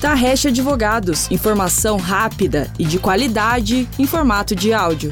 Tarrecha Advogados, informação rápida e de qualidade em formato de áudio.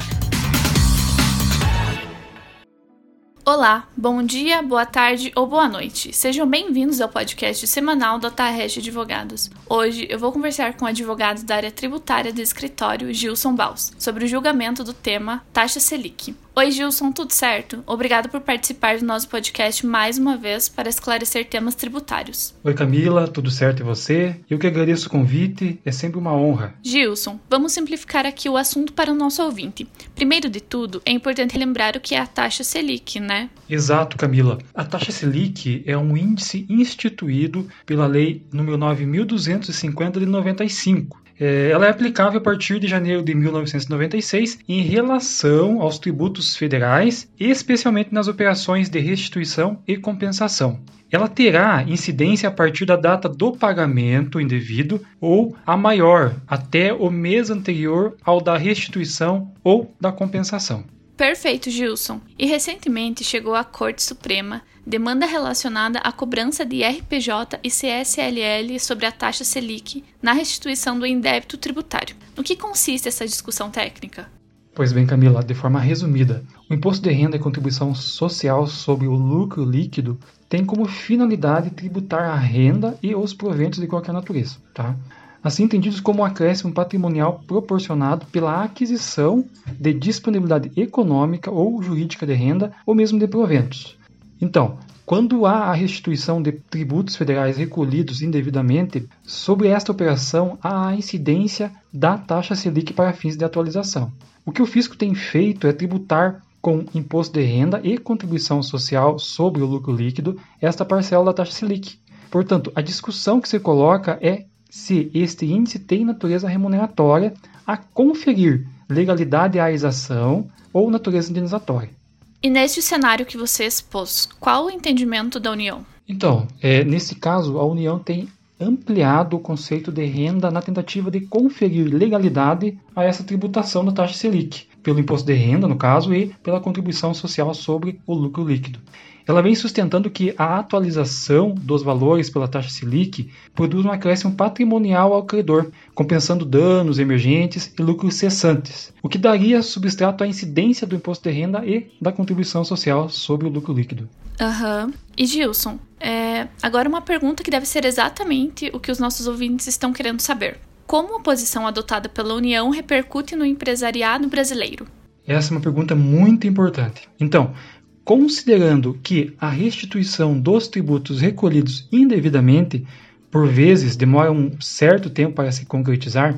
Olá, bom dia, boa tarde ou boa noite. Sejam bem-vindos ao podcast semanal da Tarrecha Advogados. Hoje eu vou conversar com o advogado da área tributária do escritório Gilson Baus sobre o julgamento do tema Taxa Selic. Oi, Gilson, tudo certo? Obrigado por participar do nosso podcast mais uma vez para esclarecer temas tributários. Oi, Camila, tudo certo e você? Eu que agradeço o convite, é sempre uma honra. Gilson, vamos simplificar aqui o assunto para o nosso ouvinte. Primeiro de tudo, é importante lembrar o que é a taxa Selic, né? Exato, Camila. A taxa Selic é um índice instituído pela Lei nº 9250 de 95 é, ela é aplicável a partir de janeiro de 1996 em relação aos tributos federais, especialmente nas operações de restituição e compensação. Ela terá incidência a partir da data do pagamento indevido ou a maior, até o mês anterior ao da restituição ou da compensação. Perfeito, Gilson. E recentemente chegou à Corte Suprema demanda relacionada à cobrança de RPJ e CSLL sobre a taxa Selic na restituição do indébito tributário. No que consiste essa discussão técnica? Pois bem, Camila, de forma resumida, o imposto de renda e contribuição social sobre o lucro líquido tem como finalidade tributar a renda e os proventos de qualquer natureza, tá? Assim entendidos como um acréscimo patrimonial proporcionado pela aquisição de disponibilidade econômica ou jurídica de renda ou mesmo de proventos. Então, quando há a restituição de tributos federais recolhidos indevidamente, sobre esta operação há a incidência da taxa Selic para fins de atualização. O que o fisco tem feito é tributar com imposto de renda e contribuição social sobre o lucro líquido esta parcela da taxa Selic. Portanto, a discussão que se coloca é se este índice tem natureza remuneratória a conferir legalidade à exação ou natureza indenizatória. E neste cenário que você expôs, qual o entendimento da União? Então, é, nesse caso, a União tem ampliado o conceito de renda na tentativa de conferir legalidade a essa tributação da taxa Selic, pelo imposto de renda, no caso, e pela contribuição social sobre o lucro líquido. Ela vem sustentando que a atualização dos valores pela taxa Selic produz um acréscimo patrimonial ao credor, compensando danos emergentes e lucros cessantes, o que daria substrato à incidência do imposto de renda e da contribuição social sobre o lucro líquido. Aham. Uhum. E Gilson, é... agora uma pergunta que deve ser exatamente o que os nossos ouvintes estão querendo saber. Como a posição adotada pela União repercute no empresariado brasileiro? Essa é uma pergunta muito importante. Então, considerando que a restituição dos tributos recolhidos indevidamente, por vezes, demora um certo tempo para se concretizar,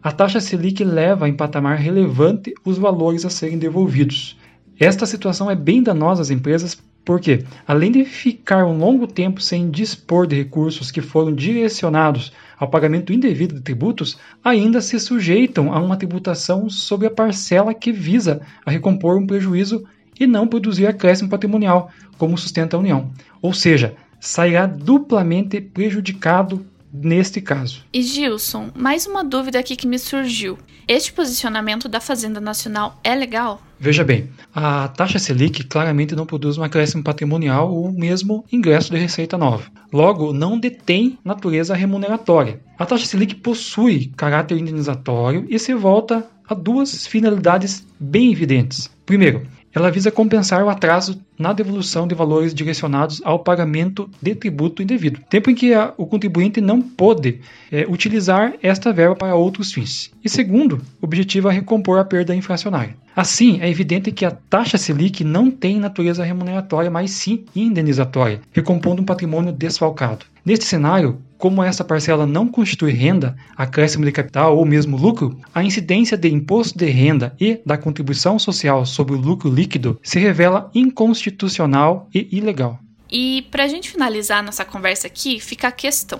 a taxa Selic leva em patamar relevante os valores a serem devolvidos. Esta situação é bem danosa às empresas porque, além de ficar um longo tempo sem dispor de recursos que foram direcionados ao pagamento indevido de tributos, ainda se sujeitam a uma tributação sobre a parcela que visa a recompor um prejuízo e não produzir acréscimo patrimonial, como sustenta a União. Ou seja, sairá duplamente prejudicado neste caso. E Gilson, mais uma dúvida aqui que me surgiu. Este posicionamento da Fazenda Nacional é legal? Veja bem, a taxa Selic claramente não produz um acréscimo patrimonial ou mesmo ingresso de receita nova. Logo, não detém natureza remuneratória. A taxa Selic possui caráter indenizatório e se volta a duas finalidades bem evidentes. Primeiro, ela visa compensar o atraso na devolução de valores direcionados ao pagamento de tributo indevido, tempo em que a, o contribuinte não pôde é, utilizar esta verba para outros fins. E segundo, objetiva recompor a perda inflacionária. Assim, é evidente que a taxa Selic não tem natureza remuneratória, mas sim indenizatória, recompondo um patrimônio desfalcado. Neste cenário, como essa parcela não constitui renda, acréscimo de capital ou mesmo lucro, a incidência de imposto de renda e da contribuição social sobre o lucro líquido se revela inconstitucional e ilegal. E para a gente finalizar nossa conversa aqui, fica a questão: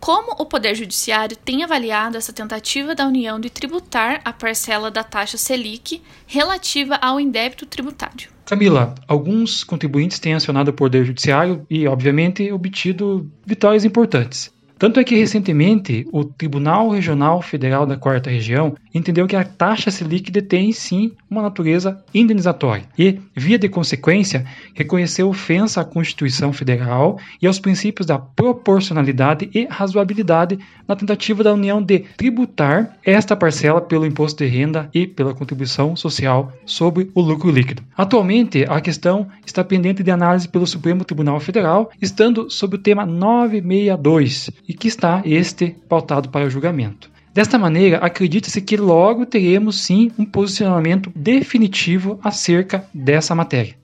como o Poder Judiciário tem avaliado essa tentativa da União de tributar a parcela da taxa Selic relativa ao indébito tributário? Camila, alguns contribuintes têm acionado o Poder Judiciário e, obviamente, obtido vitórias importantes. Tanto é que recentemente o Tribunal Regional Federal da Quarta Região entendeu que a taxa Selic detém sim uma natureza indenizatória e, via de consequência, reconheceu ofensa à Constituição Federal e aos princípios da proporcionalidade e razoabilidade na tentativa da União de tributar esta parcela pelo imposto de renda e pela contribuição social sobre o lucro líquido. Atualmente, a questão está pendente de análise pelo Supremo Tribunal Federal, estando sob o tema 962 e que está este pautado para o julgamento. Desta maneira, acredita-se que logo teremos sim um posicionamento definitivo acerca dessa matéria.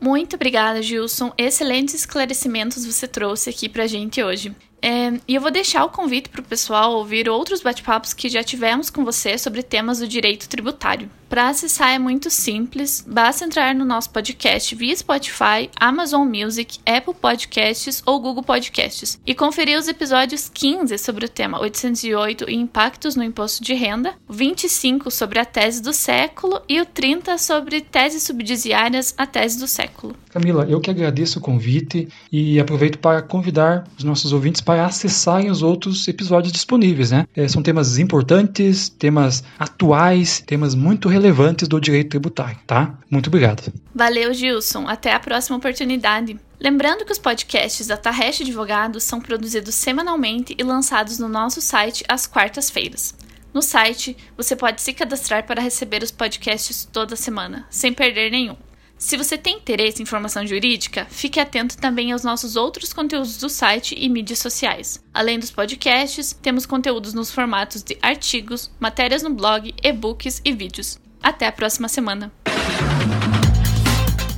Muito obrigada, Gilson. Excelentes esclarecimentos você trouxe aqui pra gente hoje. É, e eu vou deixar o convite para o pessoal ouvir outros bate-papos que já tivemos com você sobre temas do direito tributário. Para acessar é muito simples, basta entrar no nosso podcast via Spotify, Amazon Music, Apple Podcasts ou Google Podcasts e conferir os episódios 15 sobre o tema 808 e impactos no imposto de renda, 25 sobre a tese do século e o 30 sobre teses subsidiárias à tese do século. Camila, eu que agradeço o convite e aproveito para convidar os nossos ouvintes para acessarem os outros episódios disponíveis, né? É, são temas importantes, temas atuais, temas muito relevantes do direito tributário, tá? Muito obrigado. Valeu, Gilson. Até a próxima oportunidade. Lembrando que os podcasts da Tarrecha Advogados são produzidos semanalmente e lançados no nosso site às quartas-feiras. No site, você pode se cadastrar para receber os podcasts toda semana, sem perder nenhum. Se você tem interesse em formação jurídica, fique atento também aos nossos outros conteúdos do site e mídias sociais. Além dos podcasts, temos conteúdos nos formatos de artigos, matérias no blog, e-books e vídeos. Até a próxima semana.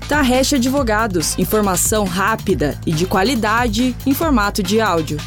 Tarrecha Advogados, informação rápida e de qualidade em formato de áudio.